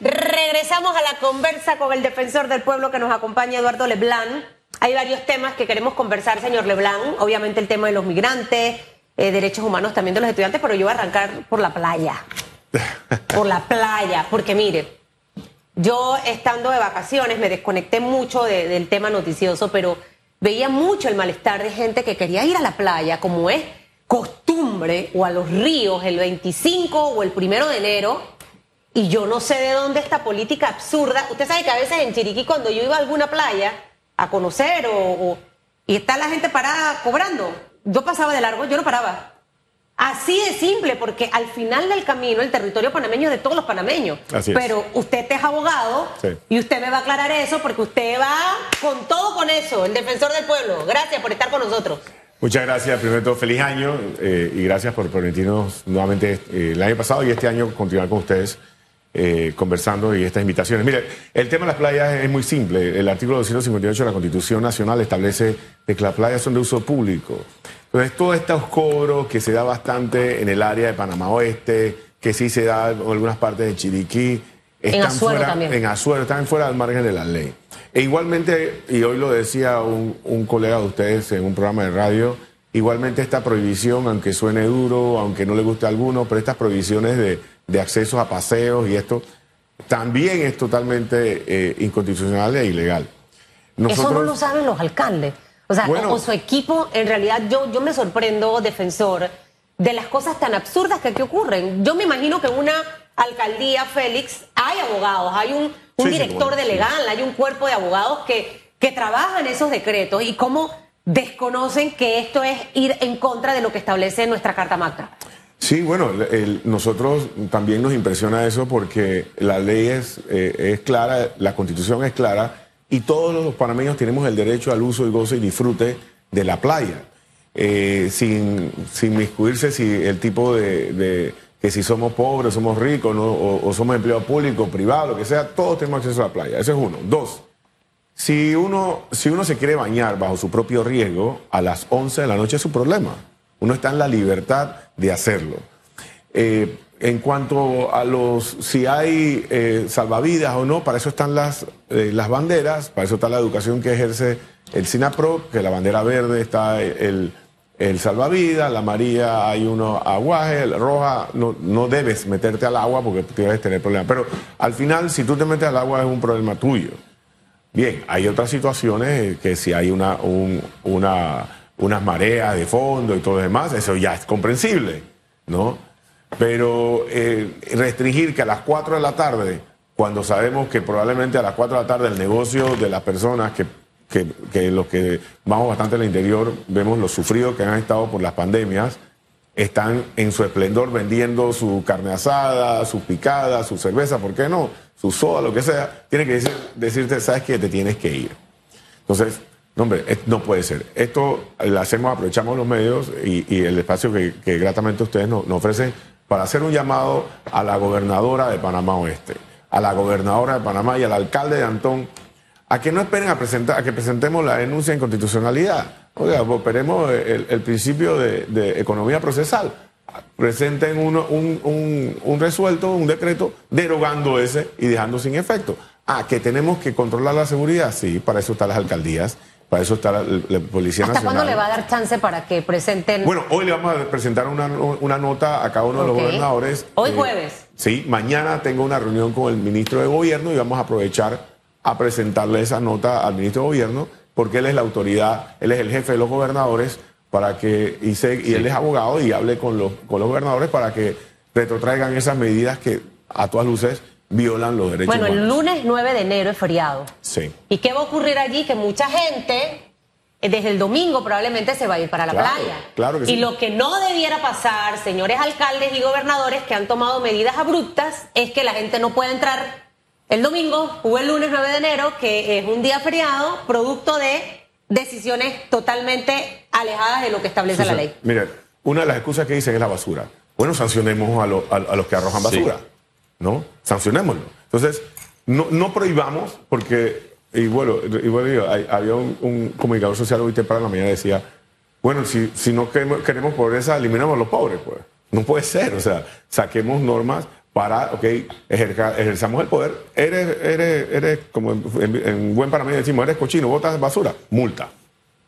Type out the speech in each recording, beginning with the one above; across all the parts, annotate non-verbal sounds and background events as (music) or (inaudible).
Regresamos a la conversa con el defensor del pueblo que nos acompaña, Eduardo Leblanc. Hay varios temas que queremos conversar, señor Leblanc. Obviamente el tema de los migrantes, eh, derechos humanos también de los estudiantes, pero yo voy a arrancar por la playa. (laughs) por la playa, porque mire, yo estando de vacaciones me desconecté mucho del tema noticioso, pero veía mucho el malestar de gente que quería ir a la playa, como es costumbre, o a los ríos el 25 o el primero de enero y yo no sé de dónde esta política absurda. Usted sabe que a veces en Chiriquí, cuando yo iba a alguna playa a conocer o, y está la gente parada cobrando, yo pasaba de largo, yo no paraba. Así de simple, porque al final del camino el territorio panameño es de todos los panameños. Pero usted es abogado y usted me va a aclarar eso porque usted va con todo con eso, el defensor del pueblo. Gracias por estar con nosotros. Muchas gracias, primero de todo, feliz año eh, y gracias por permitirnos nuevamente eh, el año pasado y este año continuar con ustedes. Eh, conversando y estas invitaciones. Mire, el tema de las playas es muy simple. El artículo 258 de la Constitución Nacional establece que las playas son de uso público. Entonces, todos estos cobros que se da bastante en el área de Panamá Oeste, que sí se da en algunas partes de Chiriquí, están en Azuero fuera, también. En Azuero, están fuera del margen de la ley. E igualmente, y hoy lo decía un, un colega de ustedes en un programa de radio, igualmente esta prohibición, aunque suene duro, aunque no le guste a alguno, pero estas prohibiciones de de acceso a paseos y esto también es totalmente eh, inconstitucional e ilegal. Eso no lo saben los alcaldes. O sea, o, su equipo, en realidad yo, yo me sorprendo, defensor, de las cosas tan absurdas que aquí ocurren. Yo me imagino que en una alcaldía, Félix, hay abogados, hay un, un director de legal, hay un cuerpo de abogados que, que trabajan esos decretos y cómo desconocen que esto es ir en contra de lo que establece nuestra Carta Magna. Sí, bueno, nosotros también nos impresiona eso porque la ley es, eh, es clara, la constitución es clara y todos los panameños tenemos el derecho al uso y goce y disfrute de la playa, eh, sin, sin si el tipo de, que si somos pobres, somos ricos o, somos empleados públicos, privados, lo que sea, todos tenemos acceso a la playa. Ese es uno. Dos, si uno, si uno se quiere bañar bajo su propio riesgo, a las 11 de la noche es su problema. Uno está en la libertad de hacerlo. Eh, en cuanto a los si hay eh, salvavidas o no, para eso están las, eh, las banderas, para eso está la educación que ejerce el SINAPRO, que la bandera verde está el, el salvavidas, la amarilla hay uno aguaje, la roja no, no debes meterte al agua porque tienes tener problemas. Pero al final, si tú te metes al agua es un problema tuyo. Bien, hay otras situaciones que si hay una, una unas mareas de fondo y todo lo demás, eso ya es comprensible, ¿no? Pero eh, restringir que a las 4 de la tarde, cuando sabemos que probablemente a las 4 de la tarde el negocio de las personas que, que, que los que vamos bastante al interior, vemos los sufridos que han estado por las pandemias, están en su esplendor vendiendo su carne asada, su picada, su cerveza, ¿por qué no? Su soda, lo que sea, tiene que decir, decirte, sabes que te tienes que ir. Entonces, no, hombre, no puede ser. Esto lo hacemos, aprovechamos los medios y, el espacio que, gratamente ustedes nos, ofrecen para hacer un llamado a la gobernadora de Panamá Oeste, a la gobernadora de Panamá y al alcalde de Antón, a que no esperen a, presentar, a que presentemos la denuncia de inconstitucionalidad. Oiga, pues esperemos el, principio de, economía procesal. Presenten un, un resuelto, un decreto, derogando ese y dejando sin efecto. Ah, que tenemos que controlar la seguridad, sí, para eso están las alcaldías para eso está la, Policía ¿Hasta cuándo le va a dar chance para que presenten? Bueno, hoy le vamos a presentar una, nota a cada uno de los gobernadores. Hoy eh, jueves. Sí, mañana tengo una reunión con el ministro de Gobierno y vamos a aprovechar a presentarle esa nota al ministro de Gobierno porque él es la autoridad, él es el jefe de los gobernadores para que y, y él es abogado y hable con los, con los gobernadores para que retrotraigan esas medidas que a todas luces violan los derechos Bueno, el lunes 9 de enero es feriado. Sí. ¿Y qué va a ocurrir allí? Que mucha gente, eh, desde el domingo probablemente se va a ir para la playa. Claro que sí. Y lo que no debiera pasar, señores alcaldes y gobernadores que han tomado medidas abruptas, es que la gente no pueda entrar el domingo o el lunes 9 de enero, que es un día feriado, producto de decisiones totalmente alejadas de lo que establece la ley. Mire, una de las excusas que dicen es la basura. Bueno, sancionemos a, a los que arrojan basura. ¿No? Sancionémoslo. Entonces, no, no prohibamos, porque, y bueno, había un, comunicador social hoy temprano en la mañana decía, bueno, si, si no queremos, pobreza, eliminamos a los pobres, pues. No puede ser, o sea, saquemos normas para, ok, ejerzamos el poder, eres, eres, eres como en, buen para mí decimos, eres cochino, botas basura, multa.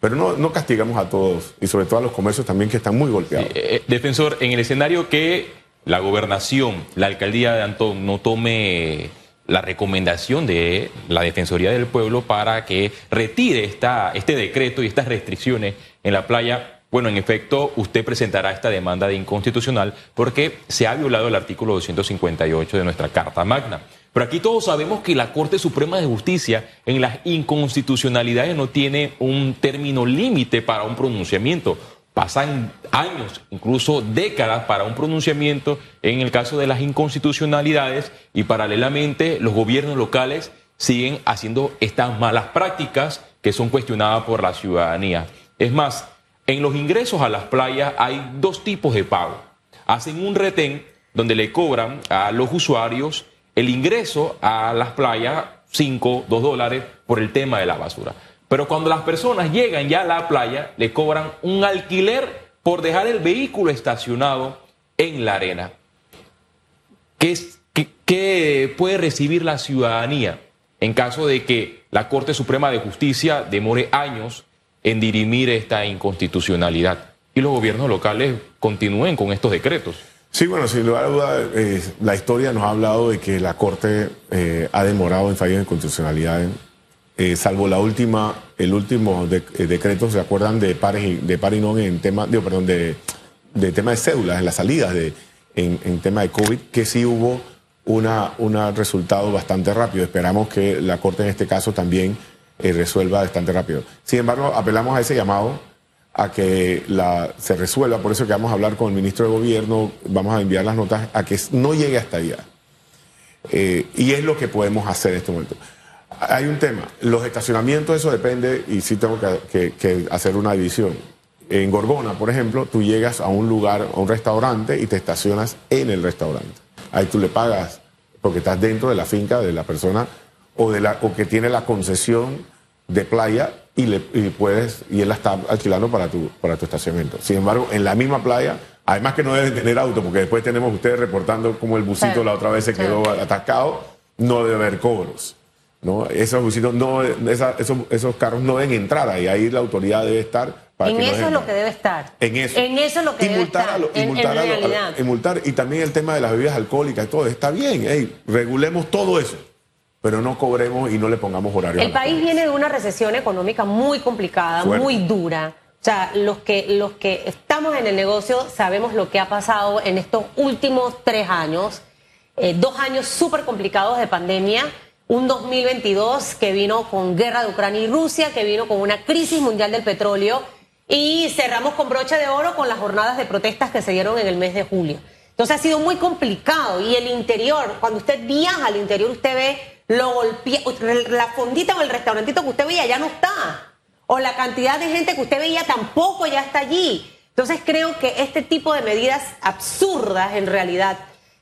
Pero no, no castigamos a todos y sobre todo a los comercios también que están muy golpeados. Eh, defensor, en el escenario que la gobernación, la alcaldía de Antón no tome la recomendación de la Defensoría del Pueblo para que retire esta, este decreto y estas restricciones en la playa, bueno, en efecto, usted presentará esta demanda de inconstitucional porque se ha violado el artículo 258 de nuestra Carta Magna. Pero aquí todos sabemos que la Corte Suprema de Justicia en las inconstitucionalidades no tiene un término límite para un pronunciamiento. Pasan años, incluso décadas para un pronunciamiento en el caso de las inconstitucionalidades y paralelamente los gobiernos locales siguen haciendo estas malas prácticas que son cuestionadas por la ciudadanía. Es más, en los ingresos a las playas hay dos tipos de pago. Hacen un retén donde le cobran a los usuarios el ingreso a las playas 5, 2 dólares por el tema de la basura. Pero cuando las personas llegan ya a la playa, le cobran un alquiler por dejar el vehículo estacionado en la arena. ¿Qué, puede recibir la ciudadanía en caso de que la Corte Suprema de Justicia demore años en dirimir esta inconstitucionalidad y los gobiernos locales continúen con estos decretos. Sí, bueno, sin lugar a duda, eh, la historia nos ha hablado de que la Corte eh, ha demorado en fallar de inconstitucionalidad, eh, salvo la última, el último decreto, ¿se acuerdan de pares y, de par no en tema, digo, perdón, de, tema de cédulas, en las salidas de, en, tema de COVID, que sí hubo una, un resultado bastante rápido. Esperamos que la Corte en este caso también eh, resuelva bastante rápido. Sin embargo, apelamos a ese llamado a que se resuelva, por eso que vamos a hablar con el ministro de Gobierno, vamos a enviar las notas a que no llegue hasta allá. Eh, y es lo que podemos hacer en este momento. Hay un tema, los estacionamientos, eso depende, y sí tengo que, que hacer una división. En Gorgona, por ejemplo, tú llegas a un lugar, a un restaurante y te estacionas en el restaurante. Ahí tú le pagas porque estás dentro de la finca de la persona o, de la, o que tiene la concesión de playa y, le, puedes y él la está alquilando para tu, para tu estacionamiento. Sin embargo, en la misma playa, además que no deben tener auto, porque después tenemos ustedes reportando como el busito la otra vez se quedó atascado, no debe haber cobros. ¿No? Esos no, esos, esos carros no deben entrar ahí, ahí la autoridad debe estar en eso es lo que debe estar. En eso. En eso es lo que debe estar. y, multar y multar y también el tema de las bebidas alcohólicas y todo. Está bien, regulemos todo eso pero no cobremos y no le pongamos horario. El país viene de una recesión económica muy complicada, muy dura. O sea, los que, los que estamos en el negocio sabemos lo que ha pasado en estos últimos tres años. Eh, dos años súper complicados de pandemia. Un 2022 que vino con guerra de Ucrania y Rusia, que vino con una crisis mundial del petróleo. Y cerramos con broche de oro con las jornadas de protestas que se dieron en el mes de julio. Entonces ha sido muy complicado. Y el interior, cuando usted viaja al interior, usted ve lo golpea, la fondita o el restaurantito que usted veía ya no está. O la cantidad de gente que usted veía tampoco ya está allí. Entonces creo que este tipo de medidas absurdas en realidad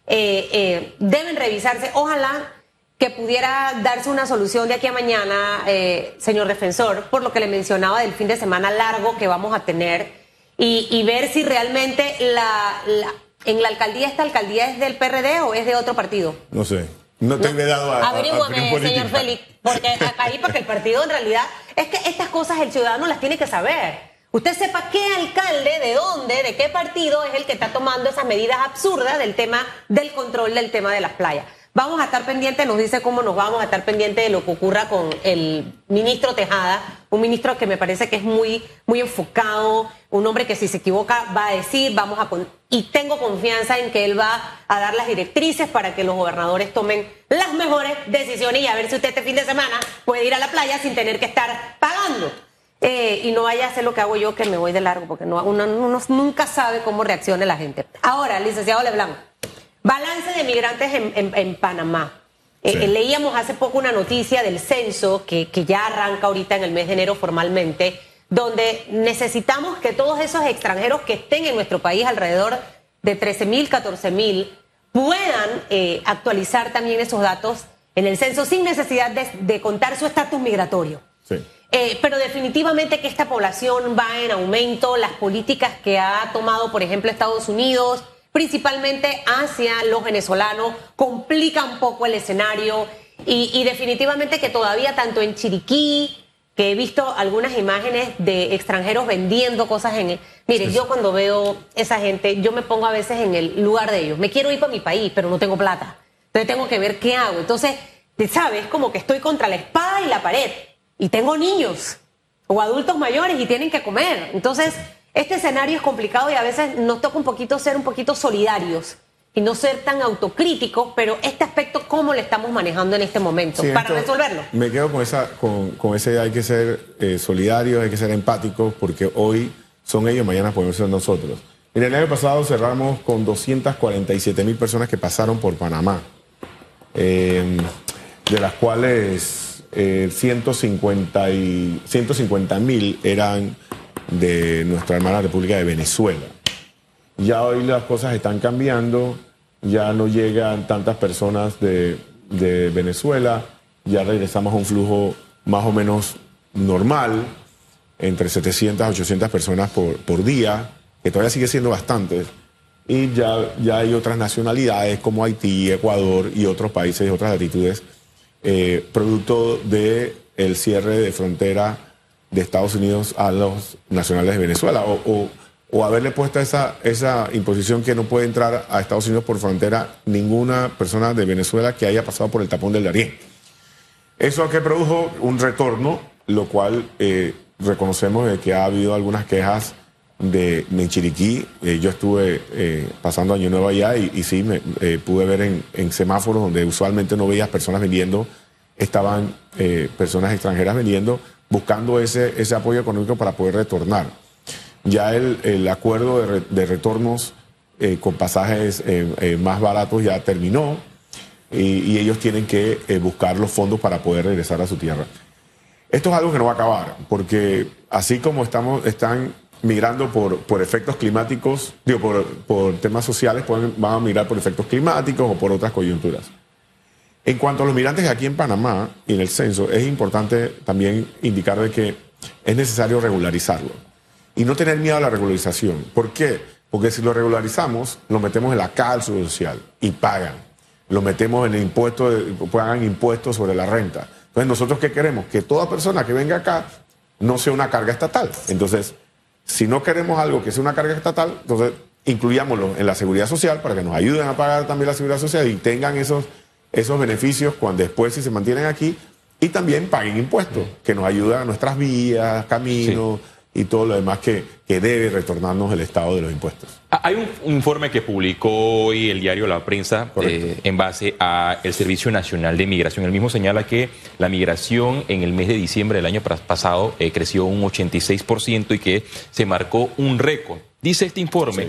eh, eh, deben revisarse. Ojalá que pudiera darse una solución de aquí a mañana, eh, señor defensor, por lo que le mencionaba del fin de semana largo que vamos a tener y, ver si realmente la, en la alcaldía esta alcaldía es del PRD o es de otro partido. No sé. No te he dado a. Averígüame, señor Félix, porque ahí, porque el partido en realidad. Es que estas cosas el ciudadano las tiene que saber. Usted sepa qué alcalde, de dónde, de qué partido es el que está tomando esas medidas absurdas del tema del control del tema de las playas. Vamos a estar pendientes, nos dice cómo nos vamos a estar pendientes de lo que ocurra con el ministro Tejada, un ministro que me parece que es muy, muy enfocado, un hombre que si se equivoca va a decir, vamos a y tengo confianza en que él va a dar las directrices para que los gobernadores tomen las mejores decisiones y a ver si usted este fin de semana puede ir a la playa sin tener que estar pagando. Eh, y no vaya a hacer lo que hago yo, que me voy de largo, porque no, uno, nunca sabe cómo reaccione la gente. Ahora, licenciado Leblanc. Balance de migrantes en, Panamá. Eh, eh, leíamos hace poco una noticia del censo que, que ya arranca ahorita en el mes de enero formalmente, donde necesitamos que todos esos extranjeros que estén en nuestro país, alrededor de 13 mil, 14 mil, puedan eh, actualizar también esos datos en el censo sin necesidad de, contar su estatus migratorio. Sí. pero definitivamente que esta población va en aumento, las políticas que ha tomado, por ejemplo, Estados Unidos, principalmente hacia los venezolanos, complica un poco el escenario y, y definitivamente que todavía tanto en Chiriquí, que he visto algunas imágenes de extranjeros vendiendo cosas en... Mire, yo cuando veo esa gente, yo me pongo a veces en el lugar de ellos. Me quiero ir para mi país, pero no tengo plata. Entonces tengo que ver qué hago. Entonces, ¿sabes? Como que estoy contra la espada y la pared. Y tengo niños o adultos mayores y tienen que comer. Entonces, este escenario es complicado y a veces nos toca un poquito ser un poquito solidarios y no ser tan autocríticos, pero este aspecto, ¿cómo lo estamos manejando en este momento Sí, para resolverlo? Me quedo con, esa, con, con ese hay que ser eh, solidarios, hay que ser empáticos, porque hoy son ellos, mañana podemos ser nosotros. En el año pasado cerramos con 247 mil personas que pasaron por Panamá, eh, de las cuales eh, 150 y- 150 mil eran de nuestra hermana República de Venezuela. Ya hoy las cosas están cambiando, ya no llegan tantas personas de, de Venezuela, ya regresamos a un flujo más o menos normal, entre 700 a 800 personas por, por día, que todavía sigue siendo bastante. Y ya, ya hay otras nacionalidades como Haití, Ecuador y otros países y otras latitudes, eh, producto del el cierre de frontera de Estados Unidos a los nacionales de Venezuela o, o- haberle puesto esa, esa imposición que no puede entrar a Estados Unidos por frontera ninguna persona de Venezuela que haya pasado por el tapón del Darién. Eso que produjo un retorno, lo cual eh, reconocemos que ha habido algunas quejas de, de Chiriquí. Eh, yo estuve eh, pasando Año Nuevo allá y, sí, me, eh, pude ver en, semáforos donde usualmente no veías personas vendiendo, estaban eh, personas extranjeras vendiendo, buscando ese, ese apoyo económico para poder retornar. Ya el, el acuerdo de, de retornos eh, con pasajes eh, más baratos ya terminó y, ellos tienen que buscar los fondos para poder regresar a su tierra. Esto es algo que no va a acabar, porque así como estamos, están migrando por, por efectos climáticos, digo, por, por temas sociales, pueden, van a migrar por efectos climáticos o por otras coyunturas. En cuanto a los migrantes aquí en Panamá y en el censo, es importante también indicar de que es necesario regularizarlo y no tener miedo a la regularización. ¿Por qué? Porque si lo regularizamos, lo metemos en la cárcel social y pagan. Lo metemos en el impuesto, pagan impuestos sobre la renta. Entonces, ¿nosotros qué queremos? Que toda persona que venga acá no sea una carga estatal. Entonces, si no queremos algo que sea una carga estatal, entonces incluyámoslo en la seguridad social para que nos ayuden a pagar también la seguridad social y tengan esos, esos beneficios cuando después si se mantienen aquí y también paguen impuestos que nos ayudan a nuestras vías, caminos y todo lo demás que, que debe retornarnos el Estado de los impuestos. Ah, Hay un, informe que publicó hoy el diario La Prensa eh, en base al Servicio Nacional de Migración. El mismo señala que la migración en el mes de diciembre del año pas- pasado eh, creció un 86% y que se marcó un récord. Dice este informe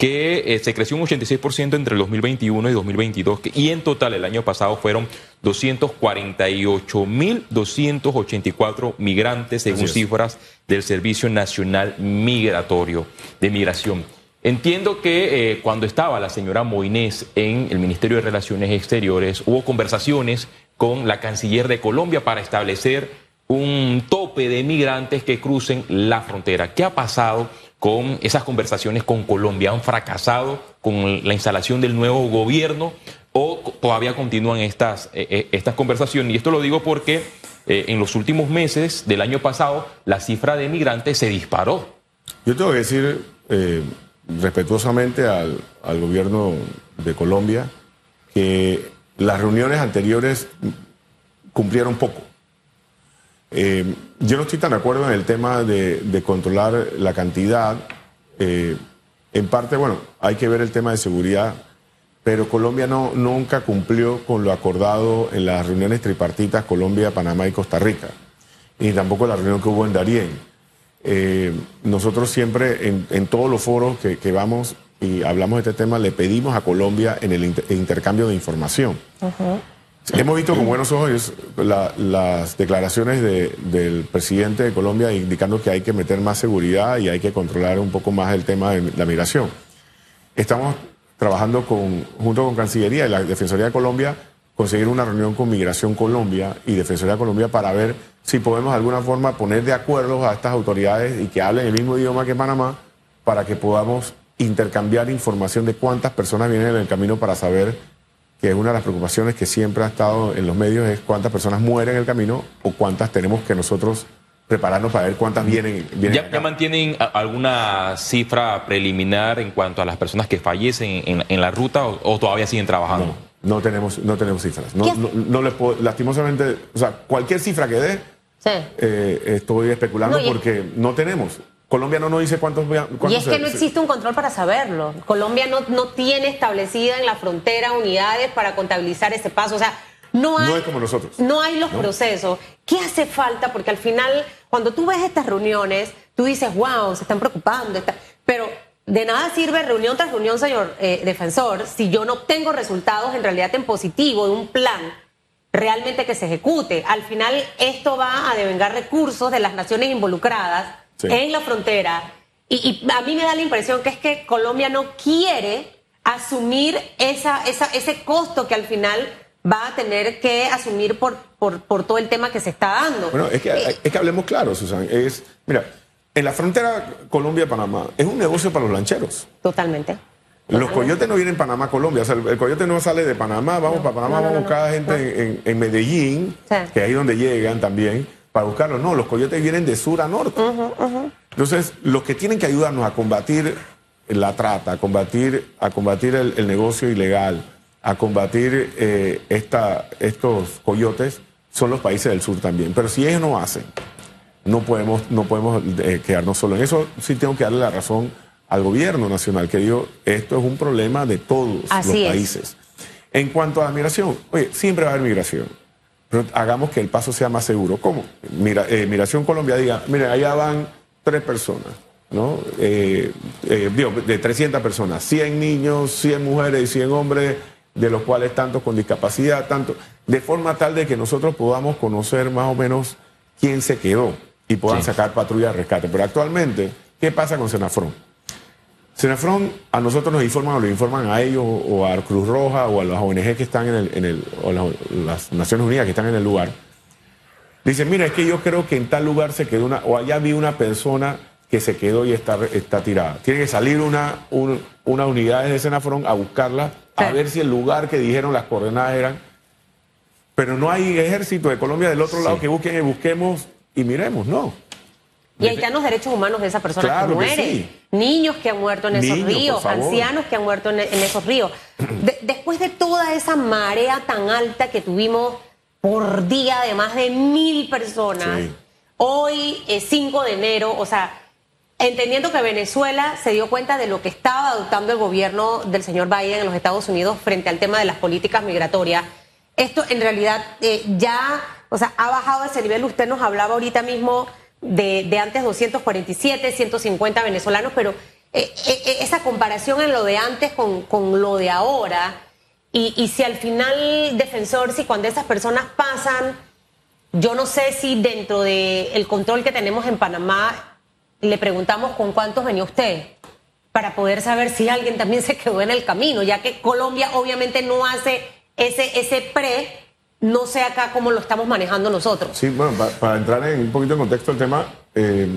que eh, se creció un 86% entre el 2021 y 2022 que- y en total el año pasado fueron 248.284 migrantes según cifras del Servicio Nacional Migratorio de Migración. Entiendo que eh, cuando estaba la señora Moinés en el Ministerio de Relaciones Exteriores hubo conversaciones con la canciller de Colombia para establecer un tope de migrantes que crucen la frontera. ¿Qué ha pasado con esas conversaciones con Colombia? ¿Han fracasado con la instalación del nuevo gobierno o todavía continúan estas, eh, eh, estas conversaciones? Y esto lo digo porque eh, en los últimos meses del año pasado la cifra de migrantes se disparó. Yo tengo que decir respetuosamente al, al gobierno de Colombia que las reuniones anteriores cumplieron poco. Eh, yo no estoy tan de acuerdo en el tema de, de controlar la cantidad. Eh, en parte, bueno, hay que ver el tema de seguridad, pero Colombia no, nunca cumplió con lo acordado en las reuniones tripartitas Colombia, Panamá y Costa Rica, ni tampoco la reunión que hubo en Darién. Eh, nosotros siempre en, en todos los foros que, que vamos y hablamos de este tema, le pedimos a Colombia en el inter- intercambio de información. Hemos visto con buenos ojos la- las declaraciones de- del presidente de Colombia indicando que hay que meter más seguridad y hay que controlar un poco más el tema de la migración. Estamos trabajando junto con Cancillería y la Defensoría de Colombia conseguir una reunión con Migración Colombia y Defensoría de Colombia para ver si podemos de alguna forma poner de acuerdo a estas autoridades y que hablen el mismo idioma que Panamá para que podamos intercambiar información de cuántas personas vienen en el camino para saber que es una de las preocupaciones que siempre ha estado en los medios, es cuántas personas mueren en el camino o cuántas tenemos que nosotros prepararnos para ver cuántas vienen. vienen ¿Ya, ya mantienen alguna cifra preliminar en cuanto a las personas que fallecen en, en la ruta o, o todavía siguen trabajando? No, no tenemos, no tenemos cifras. No, no, no les puedo, lastimosamente, o sea, cualquier cifra que dé, Sí. eh, estoy especulando porque no tenemos. Colombia no nos dice cuántos. cuántos Y es que se- no existe un control para saberlo. Colombia no, no tiene establecida en la frontera unidades para contabilizar ese paso. O sea, no hay, No es como nosotros. No hay los No. procesos. ¿Qué hace falta? Porque al final, cuando tú ves estas reuniones, tú dices, wow, se están preocupando. está-". Pero de nada sirve reunión tras reunión, señor eh, defensor, si yo no obtengo resultados en realidad en positivo de un plan realmente que se ejecute. Al final, esto va a devengar recursos de las naciones involucradas Sí. en la frontera. Y, y a mí me da la impresión que es que Colombia no quiere asumir esa, esa, ese costo que al final va a tener que asumir por, por, por todo el tema que se está dando. Bueno, es que, Eh, es que hablemos claro, Susan. Es, mira, en la frontera Colombia-Panamá es un negocio para los lancheros. Totalmente. Los coyotes no vienen Panamá-Colombia. O sea, el, el coyote no sale de Panamá, vamos para Panamá, no, no, vamos a no, buscar no. gente en, en Medellín, Sí. que es ahí donde llegan también, para buscarlos. No, los coyotes vienen de sur a norte. Entonces, los que tienen que ayudarnos a combatir la trata, a combatir, a combatir el, el negocio ilegal, a combatir eh, esta, estos coyotes, son los países del sur también. Pero si ellos no hacen, no podemos, no podemos eh, quedarnos solos. En eso sí tengo que darle la razón al gobierno nacional, que digo, esto es un problema de todos Así los es. países. En cuanto a la migración, oye, siempre va a haber migración, pero hagamos que el paso sea más seguro. ¿Cómo? Mira, eh, migración Colombia diga, mire, allá van tres personas, ¿no? Eh, eh, digo, de 300 personas, 100 niños, 100 mujeres y 100 hombres, de los cuales tantos con discapacidad, tanto, de forma tal de que nosotros podamos conocer más o menos quién se quedó y puedan Sí. sacar patrulla de rescate. Pero actualmente, ¿qué pasa con Senafrón? Senafrón a nosotros nos informan o lo informan a ellos o a Cruz Roja o a las ONG que están en el, en el o las, las Naciones Unidas que están en el lugar. Dicen, mira, es que yo creo que en tal lugar se quedó una, o allá vi una persona que se quedó y está, está tirada. Tiene que salir una, un- una unidad de Senafrón a buscarla, a Sí. ver si el lugar que dijeron las coordenadas eran. Pero no hay ejército de Colombia del otro lado que busquen y busquemos y miremos, no. Y ahí están los derechos humanos de esas personas Claro que mueren. sí. Niños que han muerto en esos Niños, por ríos, ancianos que han muerto en, en esos ríos. De- después de toda esa marea tan alta que tuvimos por día de más de mil personas, Sí. hoy es 5 de enero, o sea, entendiendo que Venezuela se dio cuenta de lo que estaba adoptando el gobierno del señor Biden en los Estados Unidos frente al tema de las políticas migratorias, esto en realidad eh, ya, o sea, ha bajado ese nivel. Usted nos hablaba ahorita mismo de, de antes 247, 150 venezolanos, pero eh, eh, esa comparación en lo de antes con, con lo de ahora, y, y si al final, defensor, si cuando esas personas pasan, yo no sé si dentro del control que tenemos en Panamá le preguntamos con cuántos venía usted para poder saber si alguien también (laughs) se quedó en el camino, ya que Colombia obviamente no hace ese, ese pre, no sé acá cómo lo estamos manejando nosotros. Sí, bueno, pa- para entrar en un poquito en contexto del tema, eh,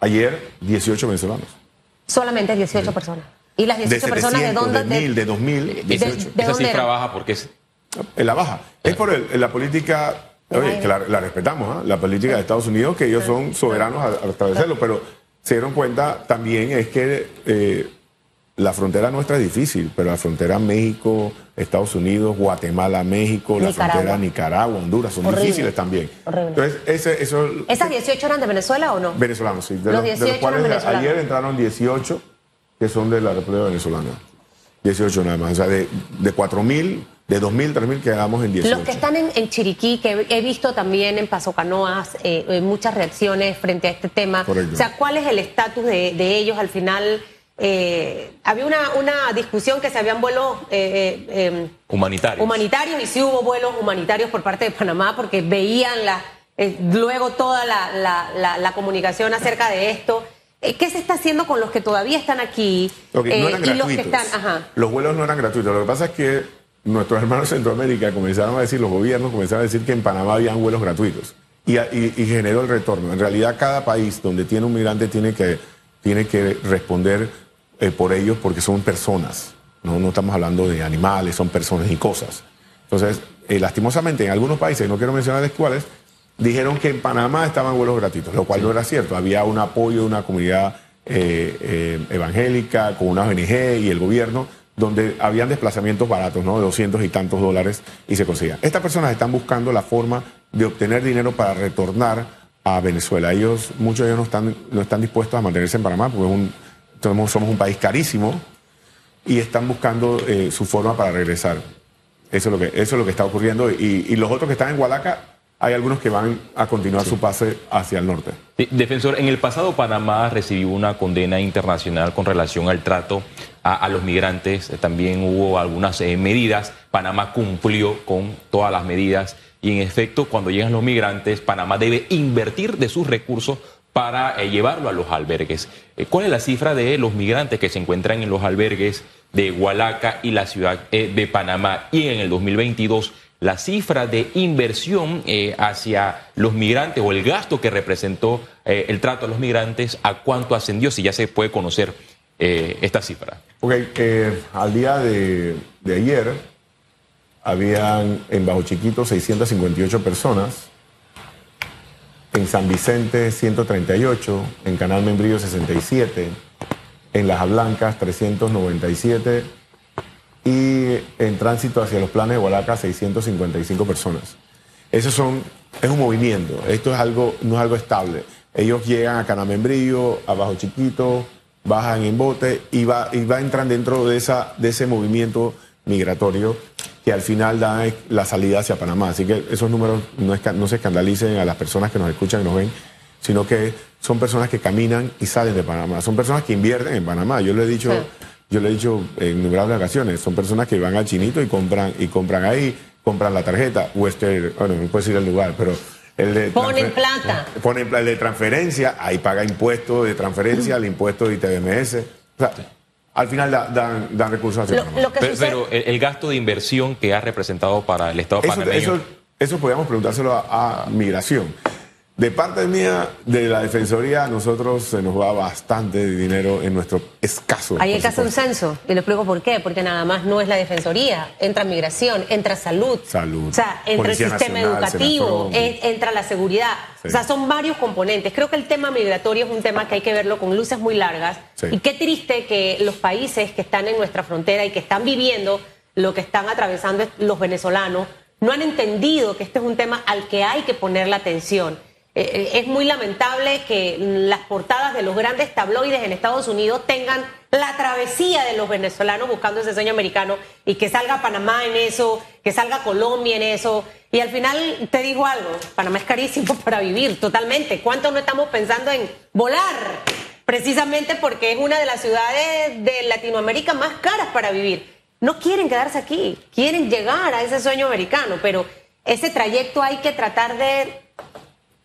ayer 18 venezolanos. Solamente 18 personas. ¿Y las 18 De personas de 700, dónde? de 1000, de 2000, de- 18. de Esa dónde cifra baja porque es En la baja. Es por el- la política, oye, que la, la respetamos, ¿ah? la política de Estados Unidos, que ellos son soberanos a, a establecerlo, pero se dieron cuenta también es que eh, la frontera nuestra es difícil, pero la frontera México, Estados Unidos, Guatemala, México, la Nicaragua. frontera Nicaragua, Honduras, son Horrible. difíciles también. Horrible. Entonces, ese, eso... ¿Esas 18 eran de Venezuela o no? Venezolanos, sí. De Los de 18 cuales eran venezolanos. ayer entraron 18 que son de la República Venezolana. 18 nada más. O sea, de, de 4.000, de 2.000, 3.000 quedamos en 18. Los que están en, en Chiriquí, que he he visto también en Paso Canoas eh, eh, muchas reacciones frente a este tema. Correcto. O sea, ¿cuál es el estatus de, de ellos al final? Eh, había una, una discusión que se habían vuelos eh, eh, eh, humanitario. humanitarios y sí hubo vuelos humanitarios por parte de Panamá porque veían la, eh, luego toda la, la- la- la comunicación acerca de esto. Eh, ¿Qué se está haciendo con los que todavía están aquí Ok, no eran y los que están? Ajá. Los vuelos no eran gratuitos. Lo que pasa es que nuestros hermanos de Centroamérica comenzaron a decir, los gobiernos comenzaron a decir que en Panamá habían vuelos gratuitos. Y, y- y generó el retorno. En realidad, cada país donde tiene un migrante tiene que, tiene que responder eh, por ellos porque son personas. ¿no? no estamos hablando de animales, son personas y cosas. Entonces, eh, lastimosamente, en algunos países, no quiero mencionar cuáles, dijeron que en Panamá estaban vuelos gratuitos, lo cual no era cierto. Había un apoyo de una comunidad eh, evangélica con una ONG y el gobierno, donde habían desplazamientos baratos, ¿no? De 200 y tantos dólares y se conseguían. Estas personas están buscando la forma de obtener dinero para retornar a Venezuela. Ellos, muchos de ellos no están, no están dispuestos a mantenerse en Panamá porque un, somos, somos, un país carísimo y están buscando eh, su forma para regresar. Eso es lo que, eso es lo que está ocurriendo. Y, y los otros que están en Hualaca hay algunos que van a continuar su pase hacia el norte. Defensor, en el pasado Panamá recibió una condena internacional con relación al trato a, los migrantes. También hubo algunas eh, medidas. Panamá cumplió con todas las medidas y en efecto cuando llegan los migrantes, Panamá debe invertir de sus recursos para eh, llevarlo a los albergues. Eh, ¿Cuál es la cifra de los migrantes que se encuentran en los albergues de Hualaca y la ciudad de Panamá? Y en el 2022 la cifra de inversión eh, hacia los migrantes o el gasto que representó eh, el trato a los migrantes, a cuánto ascendió, si ya se puede conocer eh, esta cifra. Ok, al día de, ayer habían en Bajo Chiquito 658 personas, en San Vicente 138, en Canal Membrillo 67, en Las Blancas 397 y en tránsito hacia los planes de Hualaca 655 personas. Eso son, es un movimiento, esto es algo, no es algo estable. Ellos llegan a Canamembrillo, a Bajo Chiquito, bajan en bote y va, y va entran dentro de, esa, de ese movimiento migratorio que al final da la salida hacia Panamá. Así que esos números no, no se escandalicen a las personas que nos escuchan y nos ven, sino que son personas que caminan y salen de Panamá. Son personas que invierten en Panamá. Yo le he dicho... Yo le he dicho en innumerables ocasiones, son personas que van al chinito y compran, y compran ahí, compran la tarjeta, Western, bueno, no puedo decir el lugar, pero el de ponen plata. Ponen el de transferencia, ahí paga impuesto de transferencia, el impuesto de ITBMS. O sea, al final dan, dan recursos hacia lo, pero, el, gasto de inversión que ha representado para el Estado eso, Eso, eso podríamos preguntárselo a Migración. De parte mía, de la Defensoría, a nosotros se nos va bastante dinero en nuestro escaso. Hay que hacer un censo, y le explico por qué, porque nada más no es la Defensoría, entra migración, entra salud. Salud. O sea, entra el sistema educativo, entra la seguridad. O sea, son varios componentes. Creo que el tema migratorio es un tema que hay que verlo con luces muy largas. Y qué triste que los países que están en nuestra frontera y que están viviendo lo que están atravesando los venezolanos no han entendido que este es un tema al que hay que poner la atención. Eh, eh, es muy lamentable que las portadas de los grandes tabloides en Estados Unidos tengan la travesía de los venezolanos buscando ese sueño americano y que salga Panamá en eso, que salga Colombia en eso. Y al final te digo algo, Panamá es carísimo (laughs) para vivir totalmente. ¿Cuánto no estamos pensando en volar? Precisamente porque es una de las ciudades de Latinoamérica más caras para vivir. No quieren quedarse aquí, quieren llegar a ese sueño americano, pero ese trayecto hay que tratar de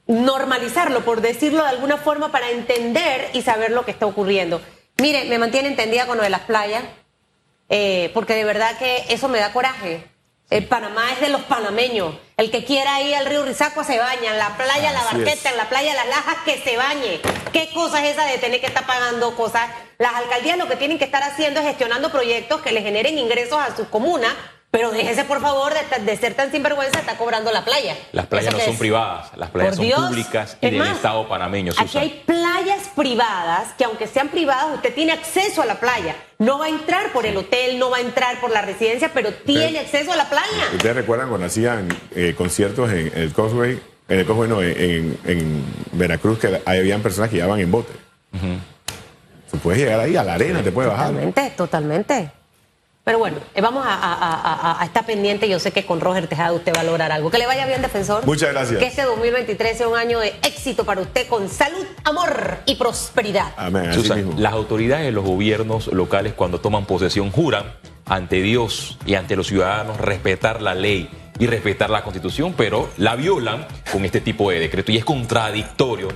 normalizarlo, por decirlo de alguna forma, para entender y saber lo que está ocurriendo. Mire, me mantiene entendida con lo de las playas, eh, porque de verdad que eso me da coraje. El Panamá es de los panameños. El que quiera ir al río Rizaco se baña, en la playa La Barqueta, en la playa Las Lajas, que se bañe. ¿Qué cosa es esa de tener que estar pagando cosas? Las alcaldías lo que tienen que estar haciendo es gestionando proyectos que le generen ingresos a su comuna pero déjese, por favor, de, ser tan sinvergüenza, está cobrando la playa. Las playas no son privadas, las playas son públicas y del Estado panameño. Aquí hay playas privadas que, aunque sean privadas, usted tiene acceso a la playa. No va a entrar por el hotel, no va a entrar por la residencia, pero tiene acceso a la playa. ¿Ustedes recuerdan cuando hacían eh, conciertos en el Causeway, en el Causeway, no, en, Veracruz, que habían personas que llegaban en bote? Tú puedes llegar ahí a la arena, te puedes bajar. Totalmente, totalmente. Pero bueno, eh, vamos a, estar pendiente. Yo sé que con Roger Tejada usted va a lograr algo. Que le vaya bien, defensor. Muchas gracias. Que este 2023 sea un año de éxito para usted con salud, amor y prosperidad. Amén. las autoridades de los gobiernos locales, cuando toman posesión, juran ante Dios y ante los ciudadanos respetar la ley y respetar la constitución, pero la violan con este tipo de decreto y es contradictorio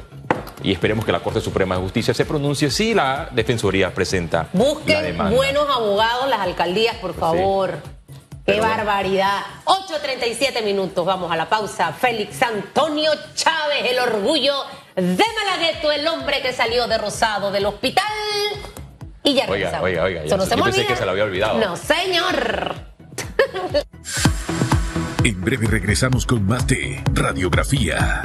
y esperemos que la Corte Suprema de Justicia se pronuncie si la Defensoría presenta Busquen buenos abogados las alcaldías, por favor. ¡Qué barbaridad! 8.37 minutos, vamos a la pausa. Félix Antonio Chávez, el orgullo de Malagueto, el hombre que salió de Rosado del hospital Y ya Oiga, regresamos. oiga, oiga, ya no se- yo pensé que se lo había olvidado. No, señor. En breve regresamos con más de Radiografía.